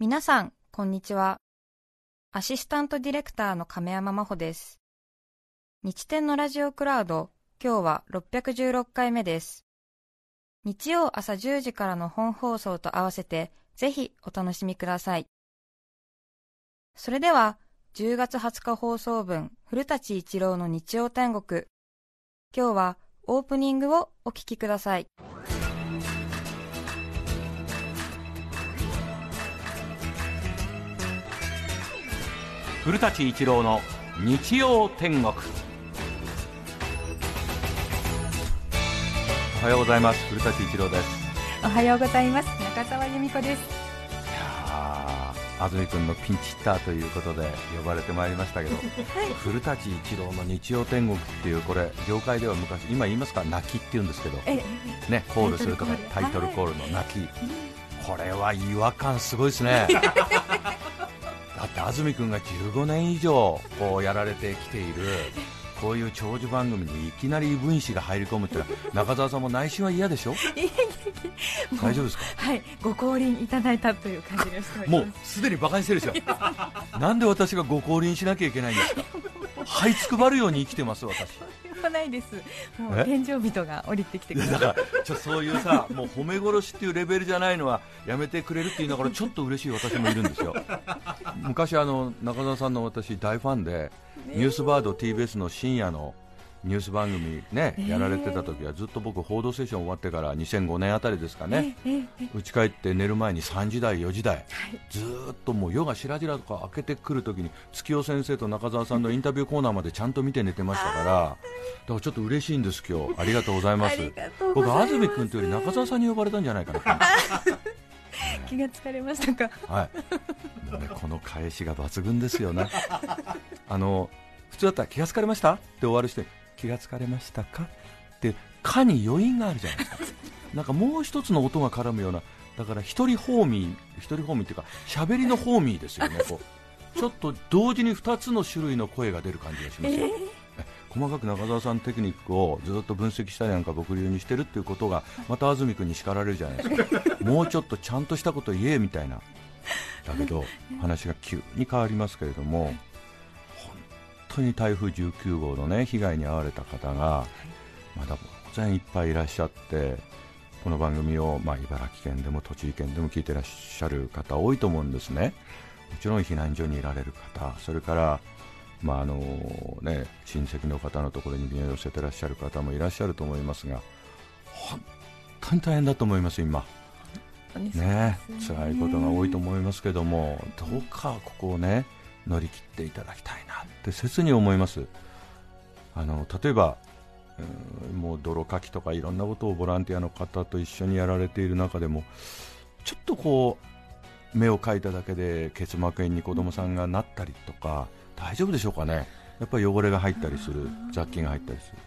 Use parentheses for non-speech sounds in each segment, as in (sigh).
皆さん、こんにちは。アシスタントディレクターの亀山真帆です。日天のラジオクラウド、今日は616回目です。日曜朝10時からの本放送と合わせて、ぜひお楽しみください。それでは、10月20日放送分、古舘一郎の日曜天国。今日はオープニングをお聞きください。古舘一郎の日曜天国。おはようございます。古舘一郎です。おはようございます。中澤由美子です。いやー安住君のピンチヒッターということで呼ばれてまいりましたけど、古舘一郎の日曜天国っていうこれ業界では昔今言いますか？泣きって言うんですけど。えねコールするとかタイトルコールの泣き、これは違和感すごいですね (laughs) だって安住君が15年以上こうやられてきているこういう長寿番組にいきなり異分子が入り込むって中澤さんも内心は嫌でしょ？大丈夫ですか？はいご降臨いただいたという感じがしておりもうますすでに馬鹿にしてるでしょ？(laughs) なんで私がご降臨しなきゃいけないんですか？這いつくばるように生きてます私。でもないです。もうえ？天井人が降りてきてくださだからちょそういうさもう褒め殺しっていうレベルじゃないのはやめてくれるって言いながらちょっと嬉しい私もいるんですよ。昔あの中澤さんの私大ファンで、ニュースバード TBS の深夜のニュース番組ね、えー。やられてた時はずっと僕報道ステーション終わってから2005年あたりですかね。ええええ家帰って寝る前に3時台4時台。はい。ずーっともう夜がしらじらとか開けてくるときに月尾先生と中澤さんのインタビューコーナーまでちゃんと見て寝てましたからだからちょっと嬉しいんです今日。ありがとうございます。(laughs) ます。安住君というより中澤さんに呼ばれたんじゃないかな。(laughs) 気がつかれましたか？はい。もうねこの返しが抜群ですよね。(laughs) あの普通だったら気がつかれました？って終わる人に気がつかれましたか？って「か」に余韻があるじゃないですか。(laughs) なんかもう一つの音が絡むようなだから一人ホーミー一人ホーミーっていうか喋りのホーミーですよねこう。(laughs) ちょっと同時に2つの種類の声が出る感じがしますよ、細かく中澤さんのテクニックをずっと分析したりなんか僕流にしてるっていうことがまた安住君に叱られるじゃないですか。(laughs) もうちょっとちゃんとしたこと言えみたいな。だけど話が急に変わりますけれども本当に台風19号のね被害に遭われた方がまだ当然いっぱいいらっしゃってこの番組を、まあ、茨城県でも栃木県でも聞いてらっしゃる方多いと思うんですねもちろん避難所にいられる方それからまああのね、親戚の方のところに身を寄せてらっしゃる方もいらっしゃると思いますが本当に大変だと思います、今。ね辛いことが多いと思いますけどもどうかここをね乗り切っていただきたいなって切に思います。あの例えばうんもう泥かきとかいろんなことをボランティアの方と一緒にやられている中でもちょっとこう目を描いただけで結膜炎に子供さんがなったりとか大丈夫でしょうかね。やっぱり汚れが入ったりする雑菌が入ったりする。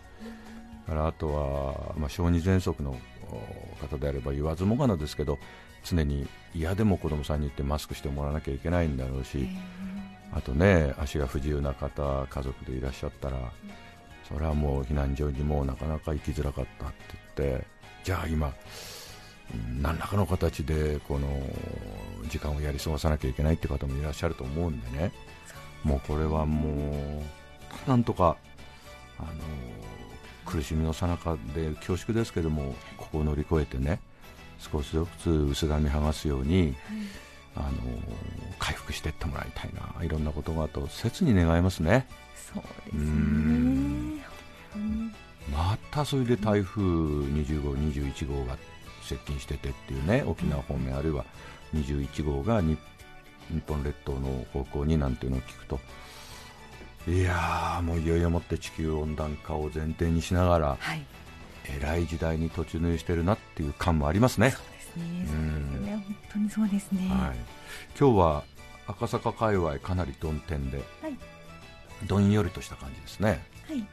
からあとは、まあ、小児喘息のお方であれば言わずもがなですけど常に嫌でも子供さんに言ってマスクしてもらわなきゃいけないんだろうし、あとね足が不自由な方家族でいらっしゃったらそれはもう避難所にもなかなか行きづらかったって言ってじゃあ今何らかの形でこの時間をやり過ごさなきゃいけないって方もいらっしゃると思うんでね。もうこれはもうなんとかあの苦しみのさなかで恐縮ですけどもここを乗り越えてね少しずつ薄紙剥がすように、あの回復していってもらいたいな。いろんなことがあと切に願いますね。そうですうねまたそれで台風20号、21号が接近しててっていうね沖縄方面、あるいは21号が日日本列島の方向になんていうのを聞くといやーもういよいよもって地球温暖化を前提にしながらはい。えらい時代に突入してるなっていう感もありますね。ですね。うん。そうですね本当にそうですね。はい、今日は赤坂界隈かなり曇天で、はい。どんよりとした感じですね。はい。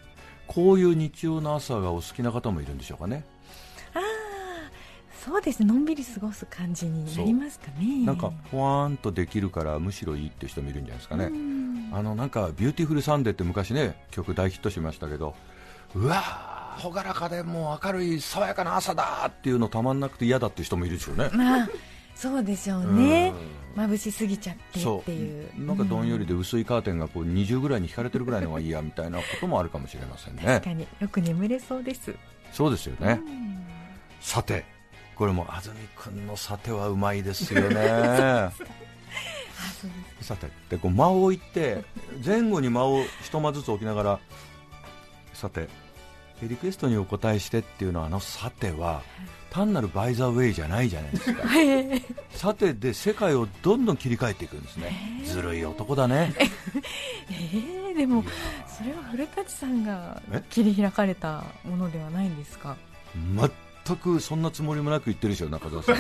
こういう日曜の朝がお好きな方もいるんでしょうかね。ああそうですね。のんびり過ごす感じになりますかね。なんかふわーんとできるからむしろいいっていう人もいるんじゃないですかね、うん。あのなんか「ビューティフルサンデー」って昔ね曲大ヒットしましたけどうわー朗らかでもう明るい爽やかな朝だっていうのたまんなくて嫌だっていう人もいるでしょうね。まあそうでしょうね。うん。眩しすぎちゃってっていう。なんかどんよりで薄いカーテンがこう20ぐらいに引かれてるぐらいのがいいやみたいなこともあるかもしれませんうんね。確かによく眠れそうです。そうですよね、うん。さてこれも安住君のさてはうまいですよね。さてでこう間を置いて前後に間を一間ずつ置きながらさてリクエストにお答えしてっていうのはあのさては単なるバイザーウェイじゃないじゃないですか。はい。さてで世界をどんどん切り替えていくんですね。ずるい男だね。えー、でもそれは古舘さんがえ？切り開かれたものではないんですか？全くそんなつもりもなく言ってるでしょ中澤さん。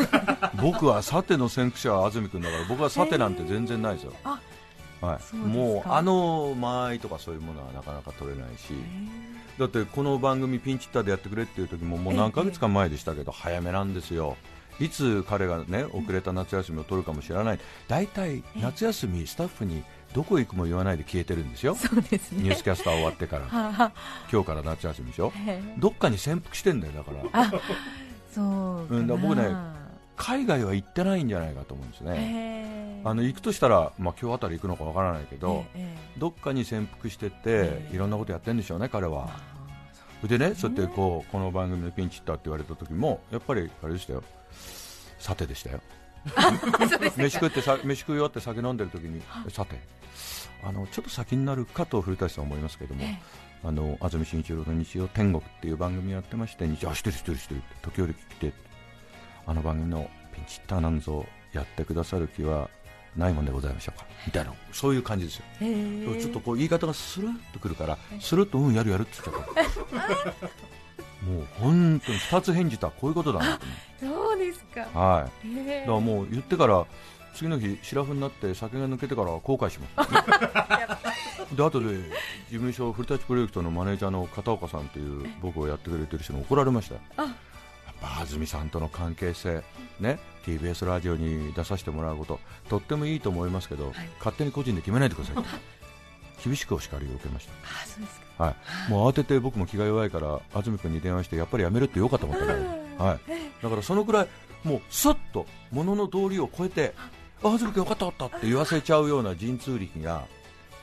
僕はさての先駆者は安住君だから僕はさてなんて全然ないですよ、あはい、そうもうあの間合いとかそういうものはなかなか取れないし。だってこの番組ピンチヒッターでやってくれっていう時ももう何ヶ月か前でしたけど早めなんですよ。いつ彼がね遅れた夏休みを取るかもしれない。大体夏休みスタッフにどこ行くも言わないで消えてるんですよ。そうですね。ニュースキャスター終わってから。今日から夏休みでしょ。どっかに潜伏してんだよだから。あそううんだから僕ね海外は行ってないんじゃないかと思うんですね。あの行くとしたら、まあ、今日あたり行くのかわからないけど、ええどっかに潜伏してて、ええ。いろんなことやってるんでしょうね、彼は。あでね、そうやってこうこの番組のピンチヒッターって言われた時も、やっぱりあれでしたよ、さてでしたよ。(laughs) 飯食ってさ飯食い終わって酒飲んでる時に、さて、あのちょっと先になるかと古舘さん思いますけども、えあの安住紳一郎の日曜天国っていう番組やってまして、日あ、知ってる知ってる知ってるって時折来て、あの番組のピンチヒッターなんぞやってくださる気はないもんでございましょうか。みたいな、そういう感じですよ。ちょっとこう言い方がスルッとくるから、スルッとうんやるやるって言っちゃった。(laughs) もう本当に2つ返事とはこういうことだなとそうですか。はい。だからもう言ってから次の日シラフになって酒が抜けてから後悔しました、(laughs) で後で事務所古舘プロジェクトのマネージャーの片岡さんという僕をやってくれてる人に怒られました。よあぱ安住さんとの関係性ね TBS ラジオに出させてもらうこととってもいいと思いますけど、勝手に個人で決めないでくださいと。厳しくお叱りを受けました。あそうですか。はい、もう慌てて僕も気が弱いから安住君に電話してやっぱりやめるってよかったと思ったね、はい、だからそのくらいもうすっと物の道理を超えてあ。安住君よかったよかったって言わせちゃうような神通力が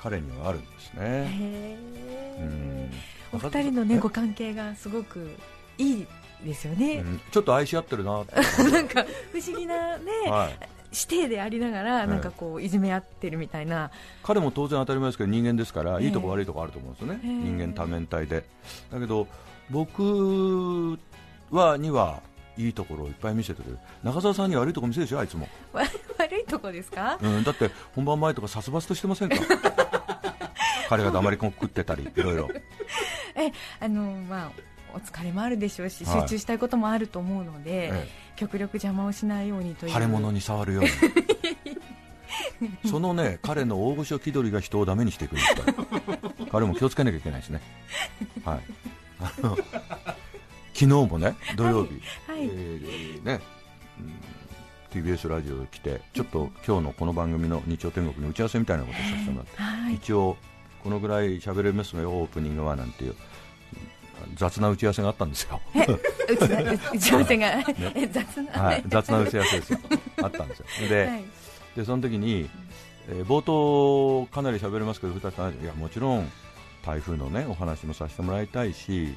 彼にはあるんですね。へうえん。お二人のねえ？ご関係がすごくいいですよね。うん。ちょっと愛し合ってるな。(laughs) なんか不思議なねはい、師弟でありながらえなんかこういじめ合ってるみたいな。彼も当然当たり前ですけど人間ですから、ええ。いいとこ悪いとこあると思うんですよね、ええ。人間多面体で。だけど僕はにはいいところをいっぱい見せてくれる。中澤さんに悪いところ見せるでしょあいつも、わ悪いとこですか？うん、だって本番前とか殺伐としてませんか？(laughs) 彼が黙りこ食ってたりいろいろ。えあのまあお疲れもあるでしょうしはい。集中したいこともあると思うので、え極力邪魔をしないようにという。腫れ物に触るように。(laughs) そのね彼の大御所気取りが人をダメにしていくんですから。彼も気をつけなきゃいけないですね。はい。あ (laughs) の昨日もね土曜日、はい。えーね。うん、TBS ラジオ来てちょっと今日のこの番組の日曜天国の打ち合わせみたいなことをさせてもらって、はい。一応このぐらい喋れますよオープニングはなんていう雑な打ち合わせがあったんですよ。打ち打ち合わせが、え雑な、はい、雑な打ち合わせですよ。あったんですよ。で,、はい。でその時に、えー冒頭かなり喋れますけど古田さんいやもちろん台風のねお話もさせてもらいたいし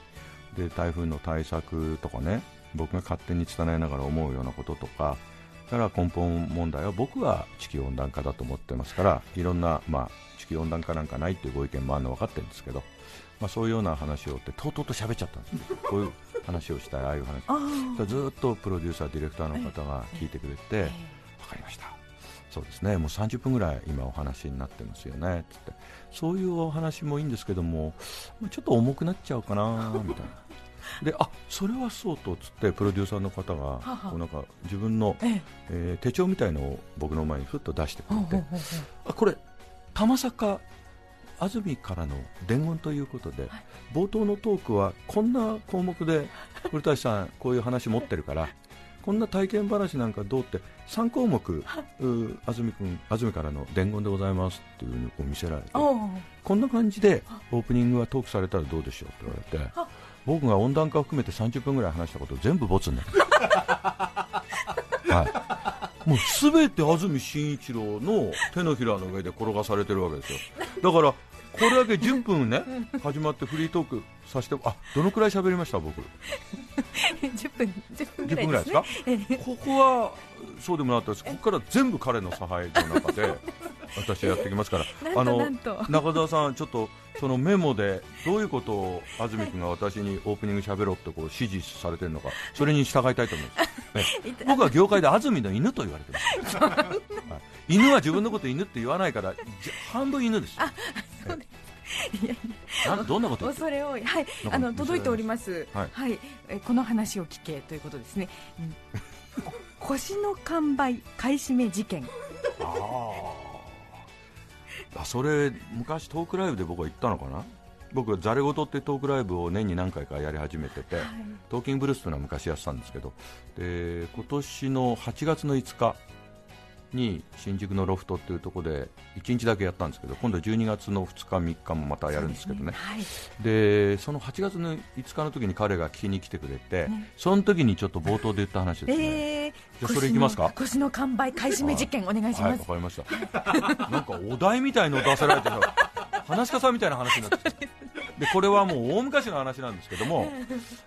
で台風の対策とかね僕が勝手に伝えながら思うようなこととかだから根本問題は僕は地球温暖化だと思ってますからいろんな、まあ、地球温暖化なんかないっていうご意見もあるの分かってるんですけど、まあ、そういうような話をってとうとうと喋っちゃったんです。よこういう話をしたいああいう話。ずっとプロデューサー、ディレクターの方が聞いてくれて、え分かりました、そうですね、もう30分ぐらい今お話になってますよね。つって、そういうお話もいいんですけども、まあちょっと重くなっちゃうかなみたいな。であそれはそうとつってプロデューサーの方がこうなんか自分の、ええ。えー手帳みたいのを僕の前にふっと出してくれてあこれ玉坂安住からの伝言ということで、はい。冒頭のトークはこんな項目で古舘さんこういう話持ってるから (laughs) こんな体験話なんかどうって3項目う安住君安住からの伝言でございますっていうふうにこう見せられてこんな感じでオープニングはトークされたらどうでしょうって言われてあ。僕が温暖化を含めて30分ぐらい話したことを全部ボツになる。(laughs) はい。もうすべて安住紳一郎の手のひらの上で転がされてるわけですよ。だからこれだけ10分ね始まってフリートークさせてあどのくらい喋りました僕。10分10分ぐ10らい分ぐらいですか？ここはそうでもなかったです。ここから全部彼の差配の中で (laughs) 私はやってきますから。(laughs) なんとなんと。中澤さん、ちょっとそのメモでどういうことを安住君が私にオープニング喋ろうってこう指示されてるのか、(laughs) それに従いたいと思 (laughs) います。ええ僕は業界で安住の犬と言われてます、はい。犬は自分のこと犬って言わないから、じ半分犬です。あそうです。いやいや。などんなこと恐れ多い、はい、あの届いております、ははい。い、えこの話を聞けということですね、う腰の完売買い占め事件、あそれ昔トークライブで僕は言ったのかな？僕はざれ言ってトークライブを年に何回かやり始めてて、トーキングブルースというのは昔やってたんですけどで今年の8月の5日に新宿のロフトっていうところで1日だけやったんですけど今度12月の2日3日もまたやるんですけどね。はい、でその8月の5日の時に彼が聞きに来てくれて、その時にちょっと冒頭で言った話ですね、えー、それいきますか？腰の完売買い占め事件お願いします、かりました。なんかお題みたいの出せられてさ、話し家さんみたいな話になってきて。でこれはもう大昔の話なんですけども、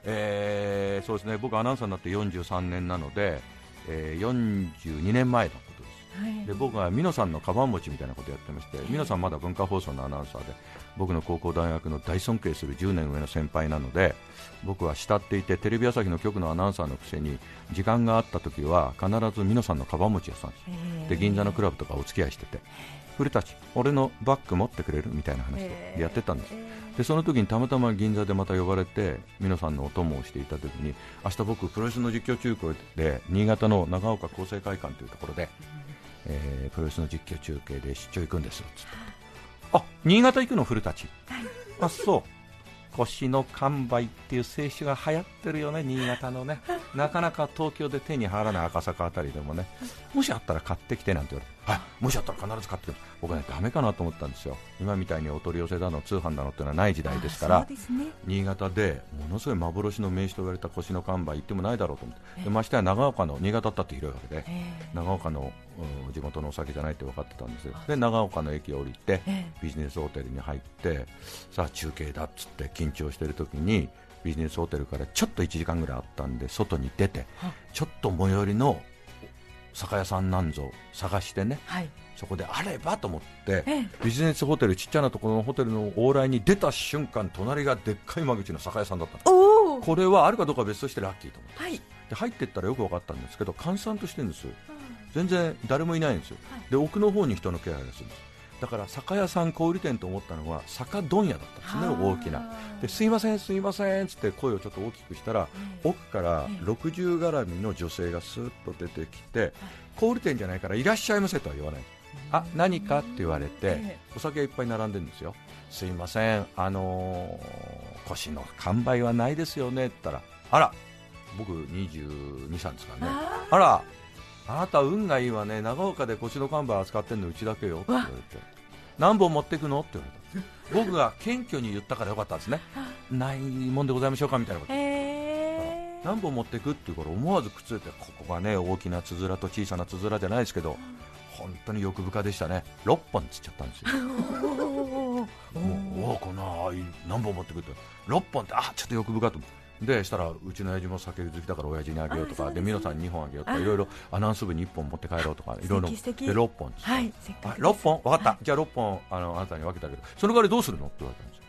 えーそうですね僕アナウンサーになって43年なので、えー42年前のことです。はいで僕は美濃さんのカバン持ちみたいなことやってまして、美濃さんまだ文化放送のアナウンサーで、僕の高校、大学の大尊敬する10年上の先輩なので、僕は慕っていて、テレビ朝日の局のアナウンサーのくせに、時間があった時は必ず美濃さんのカバン持ちやってたん。えー。で銀座のクラブとかお付き合いしてて、古舘、俺のバッグ持ってくれるみたいな話でやってたんです、でその時にたまたま銀座でまた呼ばれて、美濃さんのお供をしていた時に、明日僕、プロレスの実況中継で、新潟の長岡厚生会館というところで、えープロレスの実況中継で出張行くんですつって、あ新潟行くの、古舘、あそう。腰の完売っていう清酒が流行ってるよね、新潟のね、なかなか東京で手に入らない赤坂あたりでもね、もしあったら買ってきてなんて言われて、はい、もしあったら必ず買って僕はね、ダメかなと思ったんですよ、今みたいにお取り寄せだの、通販だのっていうのはない時代ですからあそう、ですね。新潟でものすごい幻の名刺と言われた腰の完売、行ってもないだろうと思って、でましてや長岡の、新潟だって広いわけで、え長岡のうん地元のお酒じゃないって分かってたんですよ、で長岡の駅を降りて、えビジネスホテルに入って、さあ中継だっつって緊張してる時に、ビジネスホテルからちょっと1時間ぐらいあったんで、外に出て、ちょっと最寄りの酒屋さんなんぞ探してね、はい。そこであればと思って、えビジネスホテル、ちっちゃなところのホテルの往来に出た瞬間、隣がでっかい間口の酒屋さんだったこれはあるかどうかは別としてラッキーと思って。はい。で入ってったらよく分かったんですけど閑散としてるんですよ。全然誰もいないんですよ、はい。で奥の方に人の気配がするんですだから酒屋さん小売店と思ったのは酒問屋だったんですね大きな。ですいませんすいませんつって声をちょっと大きくしたら奥から60絡みの女性がスーッと出てきて小売店じゃないからいらっしゃいませとは言わない。あ何かって言われてえお酒がいっぱい並んでるんですよ。すいませんあのー腰の完売はないですよねって言ったらあら僕22、3ですからね。ああら、あなた運がいいわね、長岡で腰の看板扱ってんのうちだけよ。って言われて、何本持っていくのって言われた、僕が謙虚に言ったからよかったんですね、(laughs) ないもんでございましょうかみたいなこと、何本持っていくって言うから、思わずくっついて、ここがね、大きなつづらと小さなつづらじゃないですけど、本当に欲深でしたね、6本つっちゃったんですよ。(laughs) もうおおこんなあい何本持ってくるって。6本ってあちょっと欲深とでしたらうちの親父も酒好きだから親父にあげようとかで皆さんに2本あげようとかあ。いろいろアナウンス部に1本持って帰ろうとかいろいろで素敵素敵6本はいせっかあくです。6本？分かった、はい。じゃあ6本あのあなたに分けてあげる。その代わりどうするの？って言われたんですよ。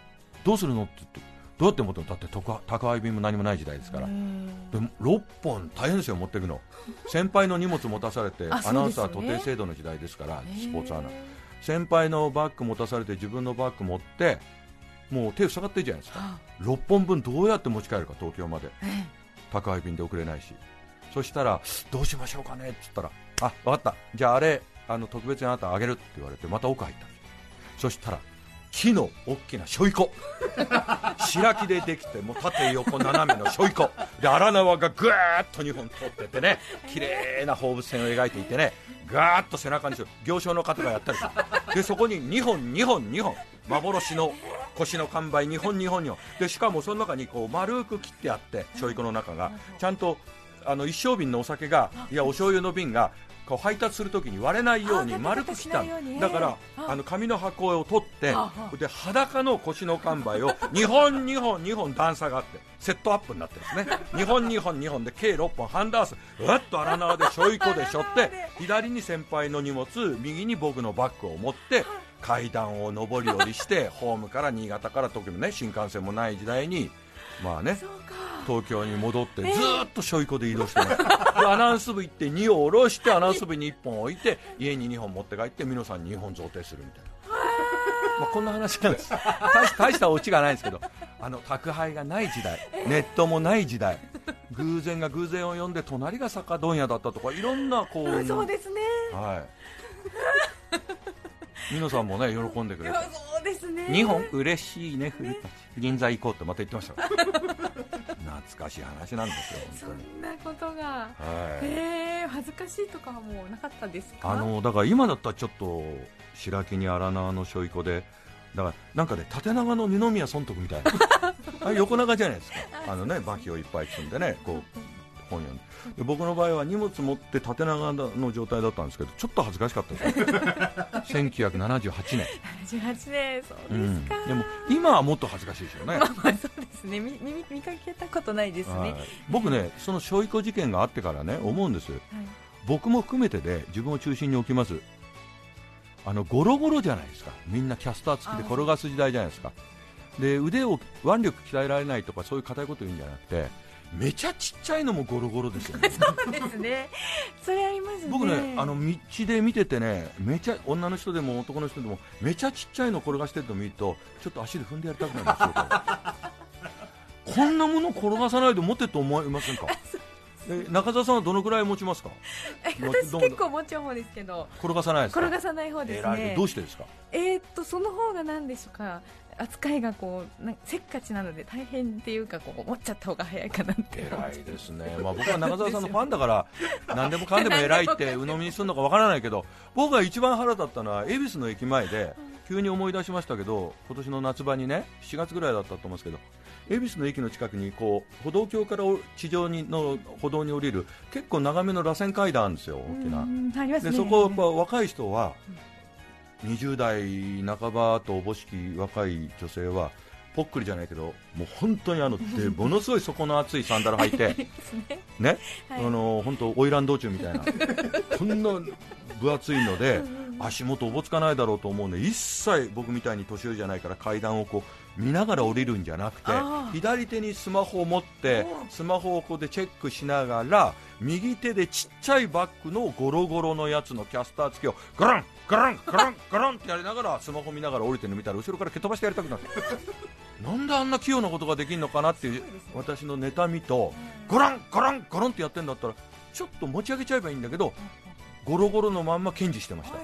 どうするの？って言ってどうやって持ってるの？だって宅宅配便も何もない時代ですから。うん。でも6本大変ですよ持っていくの。(laughs) 先輩の荷物持たされてあアナウンサー徒弟制度の時代ですからへスポーツアナ。へ先輩のバッグ持たされて自分のバッグ持ってもう手塞がってるじゃないですか。あ。6本分どうやって持ち帰るか東京まで。え宅配便で送れないし。そしたらどうしましょうかねって言ったらあ分かった。じゃああれあの特別にあなたあげるって言われてまた奥入ったそしたら木の大きなしょいこ白木でできてもう縦横斜めのしょいこで荒縄がぐーっと2本通っててね綺麗な放物線を描いていてねガーッと背中にする。行商の方がやったりする。でそこに2本2本2本。幻の腰の完売2本2本2本。でしかもその中にこう丸く切ってあってしょいこの中が。ちゃんとあの一升瓶のお酒がいやお醤油の瓶がこう配達するときに割れないようにあ丸く切っただからあ。あの紙の箱を取ってで裸の腰の完売を (laughs) 2本2本2本段差があってセットアップになってですね。(laughs) 2本2本2本で計6本ハンダース。うわっと荒縄でしょいこでしょって (laughs) 左に先輩の荷物右に僕のバッグを持って階段を上り下りしてホームから新潟から東京のね新幹線もない時代にまあね東京に戻ってずーっとしょいこで移動してます、でアナウンス部行って2を下ろしてアナウンス部に1本置いて家に2本持って帰って皆さんに2本贈呈するみたいな、まあ、こんな話なんです。大し大したオチがないんですけどあの宅配がない時代ネットもない時代偶然が偶然を呼んで隣が酒問屋だったとかいろんなこうそうですね。はい。皆さんもね喜んでくれて。そうですね。2本嬉しいね古舘銀座行こうってまた言ってました懐かしい話なんですよそ (laughs) 本当に。んなことが。はい。えー、恥ずかしいとかはもうなかったですか？あのだから今だったらちょっと白木に荒縄のしょいこでだからなんかね縦長の二宮尊徳みたいな。(laughs) あれ横長じゃないですか。あのねバキをいっぱい積んでねこう本読んでで僕の場合は荷物持って縦長の状態だったんですけどちょっと恥ずかしかったです。(laughs) 1978年、78年そううですん、か、でも今はもっと恥ずかしいですよね。まあまあそうですね。見見見かけたことないですね、はい。僕ねそのしょいこ事件があってからね思うんです。はい。僕も含めてで自分を中心に置きます。あのゴロゴロじゃないですか。みんなキャスター付きで転がす時代じゃないですか。で腕を腕力鍛えられないとかそういう硬いこと言うんじゃなくてめちゃちっちゃいのもゴロゴロですよね。(laughs) そうですね。それありますね。僕ねあの道で見ててねめちゃ女の人でも男の人でもめちゃちっちゃいの転がしてるの見るとちょっと足で踏んでやりたくなるんですよ。(laughs) こんなもの転がさないで持ってると思いませんか？え中澤さんはどのくらい持ちますか？私結構持ち方ですけど。転がさないですか？転がさない方ですね。どうしてですか？えーっとその方が何でしょうか？扱いがこうなせっかちなので大変っていうかこう持っちゃった方が早いかなって偉いですね、まあ、僕は中澤さんのファンだから (laughs) 何でもかんでも偉いって鵜呑みにするのかわからないけど僕が一番腹立ったのは恵比寿の駅前で急に思い出しましたけど今年の夏場にね7月ぐらいだったと思うんですけど恵比寿の駅の近くにこう歩道橋から地上にの歩道に降りる結構長めの螺旋階段あるんですよ、大きな。うんありますね。でそこやっぱ若い人は20代半ばとおぼしき若い女性はぽっくりじゃないけどもう本当にあのでものすごい底の厚いサンダル履いてね。ね、はい。あの本当花魁道中みたいなこんな分厚いので足元おぼつかないだろうと思うんで一切僕みたいに年寄りじゃないから階段をこう見ながら降りるんじゃなくて左手にスマホを持っておスマホをこうでチェックしながら右手でちっちゃいバッグのゴロゴロのやつのキャスター付きをガランガランガランガランってやりながらスマホ見ながら降りてるの見たら後ろから蹴飛ばしてやりたくなって。(laughs) なんであんな器用なことができるのかなっていう私の妬みとゴランゴランゴランってやってんだったらちょっと持ち上げちゃえばいいんだけどゴロゴロのまんま堅持してました。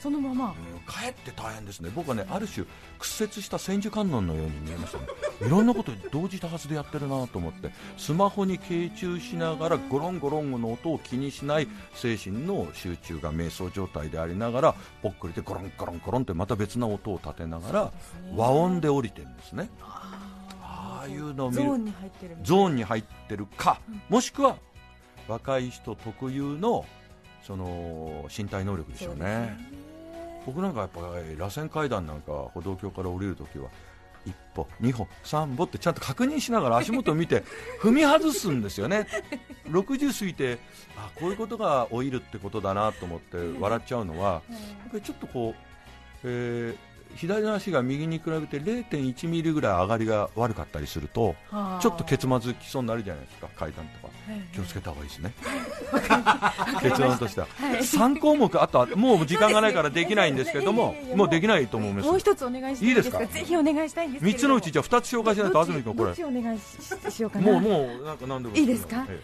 そのまま。うんかえって大変ですね、僕はねある種、屈折した千手観音のように見えましたね、いろんなこと同時多発でやってるなと思って、スマホに傾注しながら、ゴロンゴロンの音を気にしない精神の集中が瞑想状態でありながら、ぽっくりでゴロンゴロンゴロンってまた別な音を立てながら、和音で降りてるんですね、ああいうのを見る。ゾーンに入ってるゾーンに入ってるか、もしくは若い人特有のその身体能力でしょうね。僕なんかやっぱり螺旋階段なんか歩道橋から降りるときは一歩、二歩、三歩ってちゃんと確認しながら足元を見て (laughs) 踏み外すんですよね、60過ぎてあこういうことが老いるってことだなと思って笑っちゃうのは、やっぱりちょっとこう、えー左の足が右に比べて0.1ミリぐらい上がりが悪かったりするとちょっとケツまずきそうになるじゃないですか階段とか。気をつけた方がいいですね。結論としては、(laughs) 3項目あとはもう時間がないからできないんですけどもいやいやいやもうできないと思います。もう一つお願いしていいですか？ぜひお願いしたいんですけれ3どつのうちじゃあ2つ紹介しないと安住君これお願いししようかな。もうもうなんか何でもいいですか？え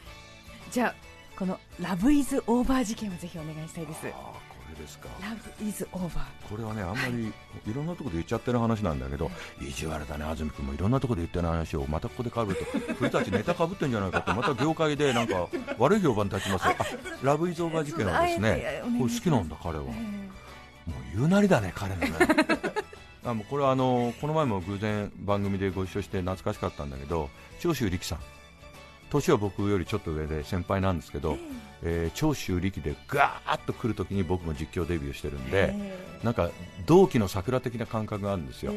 じゃあこのラブイズオーバー事件をぜひお願いしたいですですか。ラブイズオーバーこれはねあんまりい。ろんなところで言っちゃってる話なんだけど意地悪だね安住君もいろんなところで言ってる話をまたここでかぶると古舘ネタかぶってんじゃないかってまた業界でなんか (laughs) 悪い評判立ちますよ。あラブイズオーバー事件はですねこれ好きなんだ彼は。もう言うなりだね彼のね。(laughs) あもうこれはあのこの前も偶然番組でご一緒して懐かしかったんだけど長州力さん年は僕よりちょっと上で先輩なんですけど、えー長州力でガーッと来るときに僕も実況デビューしてるんで、なんか同期の桜的な感覚があるんですよ、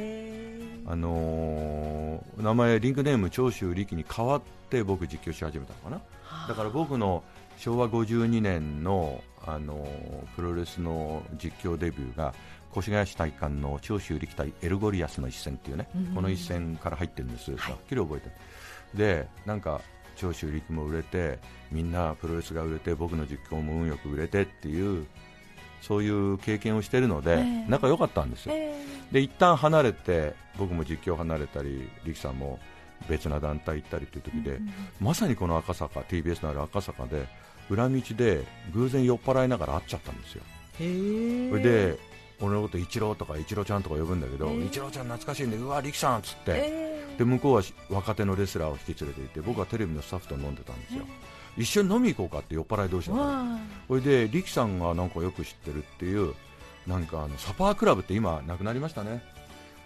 あのー名前、リングネーム長州力に変わって僕、実況し始めたのかな、だから僕の昭和52年の、あのープロレスの実況デビューが越谷市体育館の長州力対エルゴリアスの一戦っていうね、この一戦から入ってるんです、はっきり覚えてる。でなんか長州力も売れてみんなプロレスが売れて僕の実況も運よく売れてっていうそういう経験をしているので、ええ。仲良かったんですよ、で一旦離れて僕も実況離れたり力さんも別な団体行ったりという時で、まさにこの赤坂 TBS のある赤坂で裏道で偶然酔っ払いながら会っちゃったんですよ、それで俺のことイチローとかイチローちゃんとか呼ぶんだけど、イチローちゃん懐かしいんでうわ力さんっつって、で向こうはし若手のレスラーを引き連れていて僕はテレビのスタッフと飲んでたんですよ、一緒に飲み行こうかって酔っ払い同士だからそれで力さんがなんかよく知ってるっていうなんかあのサパークラブって今なくなりましたね。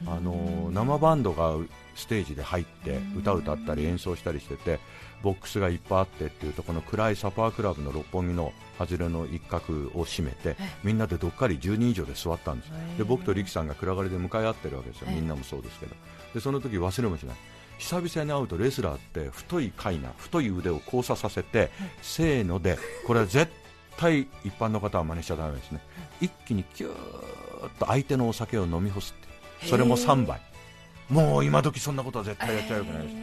あの生バンドがステージで入って歌歌ったり演奏したりしててボックスがいっぱいあってっていうとこの暗いサパークラブの六本木の外れの一角を閉めてみんなでどっかり10人以上で座ったんです。で僕と力さんが暗がりで向かい合ってるわけですよ。みんなもそうですけどでその時忘れもしない。久々に会うとレスラーって太い階な太い腕を交差させてせーのでこれは絶対一般の方は真似しちゃだめですね。一気にキューッと相手のお酒を飲み干すってそれも3杯。もう今時そんなことは絶対やっちゃよくないです。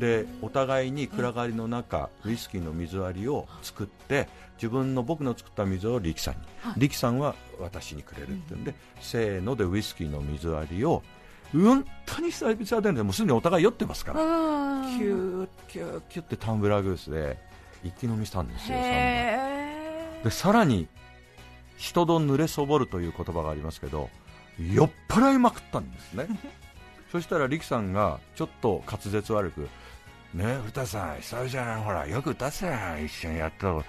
でお互いに暗がりの中ウイスキーの水割りを作って自分の僕の作った水を力さんに。力さんは私にくれるって言うんで、せーのでウイスキーの水割りを本当に久々でもうすでにお互い酔ってますから。キューキューキューってタンブラーグラスで一気飲みしたんですよでさらにしとど濡れそぼるという言葉がありますけど酔っ払いまくったんですね。(laughs) そしたら力さんがちょっと滑舌悪くね古田さん久々にほらよく歌ってたやん一緒にやったの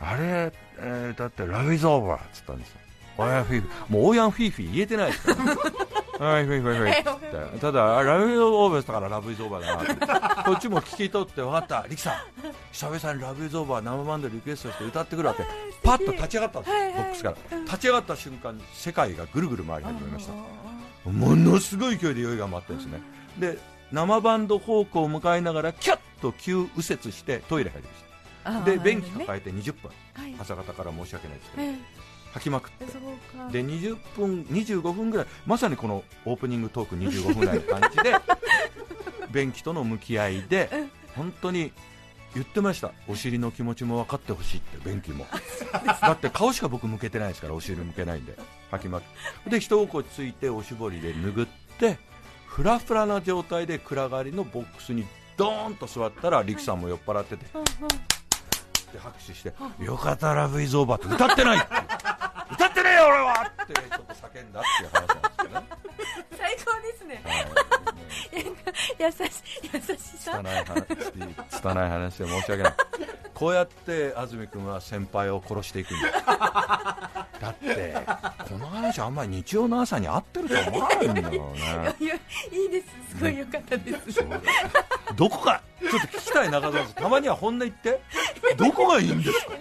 あれ、えーだってラブイズオーバーっつったんですよ。オーヤンフィーフィー。もうオーヤンフィーフィー言えてないですからはい、フィーフィーフィーってただ、ラブイズオーバーしたからラブイズオーバーだなって、(laughs) こっちも聞き取って、分かった、力さん、久々にラブイズオーバー生バンドでリクエストして歌ってくるわって、パッと立ち上がったんですよ、ボックスから。立ち上がった瞬間、世界がぐるぐる回り始めました。ものすごい勢いで酔いが回ってるんですね。で、生バンド方向を向かいながら、キャッと急右折してトイレ入りました。で、便器抱えて20分、朝方から申し訳ないですけど、吐きまくって。で20分、25分ぐらい、まさにこのオープニングトーク25分ぐらいの感じで、(laughs) 便器との向き合いで、本当に言ってました、お尻の気持ちも分かってほしいって、便器も。だって顔しか僕向けてないですから、お尻向けないんで、吐きまくって。で、一心ついて、おしぼりで拭って、フラフラな状態で暗がりのボックスにドーンと座ったら、力さんも酔っ払ってて、で拍手して、よかった、ラブイズオーバーって歌ってないってよ、俺は。ってちょっと叫んだっていう話なんですけどね。最高ですね。はい。優し優しさ。拙い話拙い話で申し訳ない。こうやって安住君は先輩を殺していくんだ。だってこの話あんまり日曜の朝に合ってると思わないんだよね。いやいいです。すごい良かったです、そう。だどこかちょっと聞きたい中澤さん。たまには本音言って。どこがいいんですか？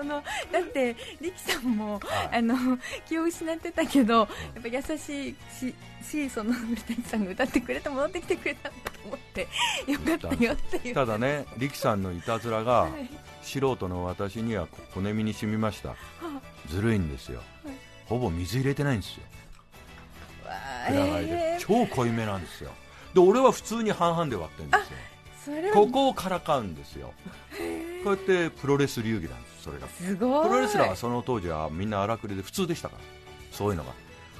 そのだって力さんも、はい。あの気を失ってたけどやっぱ優しいししその古谷さんが歌ってくれて戻ってきてくれたんだと思ってよかったよっていう。ただね力さんのいたずらがはい素人の私には骨身に染みました。ずるいんですよ。ほぼ水入れてないんですよ。わあ暗がりでえー。超濃いめなんですよ。で俺は普通に半々で割ってるんですよ。ここをからかうんですよ。こうやってプロレス流儀なんですそれが。すごい。プロレスラーはその当時はみんな荒くれで普通でしたから。そういうのが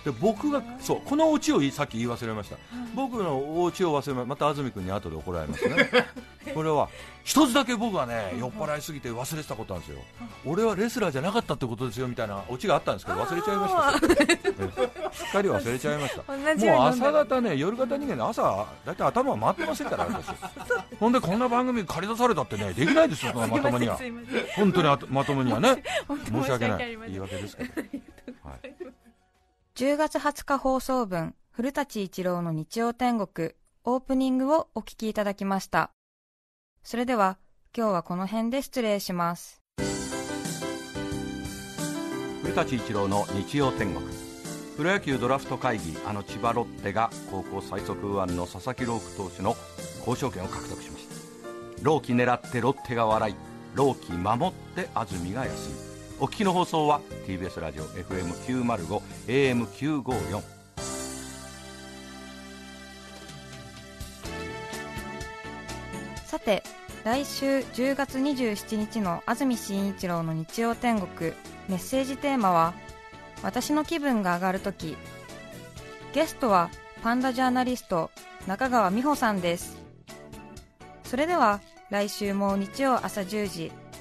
で僕がそうこのオチをさっき言い忘れました。僕のオチを忘れままた安住君に後で怒られますね。(laughs) これは一つだけ僕はね酔っ払いすぎて忘れてたことなんですよ。俺はレスラーじゃなかったってことですよみたいなオチがあったんですけど忘れちゃいました。えすっかり忘れちゃいました。(laughs) もう朝方ね、夜型人間で朝、大体頭回ってませんから、私。ほんで、こんな番組借り出されたってね、できないですよ、(laughs) まともには。本当にあとまともにはね。申し訳ない。言い訳ですけど。はい。10月20日放送分、古舘一郎の日曜天国、オープニングをお聞きいただきました。それでは今日はこの辺で失礼します。古舘一郎の日曜天国。プロ野球ドラフト会議あの千葉ロッテが高校最速右腕の佐々木朗希投手の交渉権を獲得しました。朗希狙ってロッテが笑い朗希守って安住が休みお聞きの放送は TBS ラジオ FM905 AM954 さて来週10月27日の安住紳一郎の日曜天国メッセージテーマは「私の気分が上がるとき」ゲストはパンダジャーナリスト中川美穂さんです。それでは来週も日曜朝10時